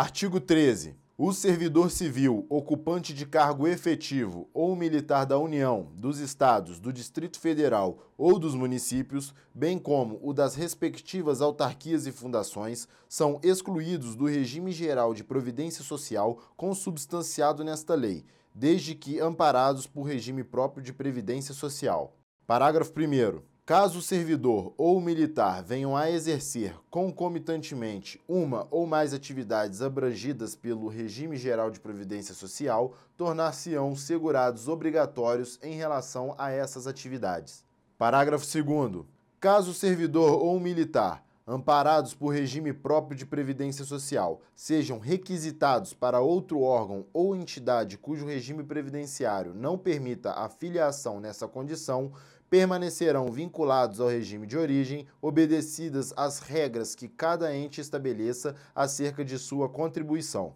Artigo 13. O servidor civil, ocupante de cargo efetivo ou militar da União, dos Estados, do Distrito Federal ou dos municípios, bem como o das respectivas autarquias e fundações, são excluídos do regime geral de providência social consubstanciado nesta lei, desde que amparados por regime próprio de previdência social. Parágrafo 1. Caso o servidor ou militar venham a exercer concomitantemente uma ou mais atividades abrangidas pelo regime geral de previdência social, tornar-se-ão segurados obrigatórios em relação a essas atividades. Parágrafo 2. Caso o servidor ou militar amparados por regime próprio de previdência social, sejam requisitados para outro órgão ou entidade cujo regime previdenciário não permita a filiação nessa condição, permanecerão vinculados ao regime de origem, obedecidas as regras que cada ente estabeleça acerca de sua contribuição.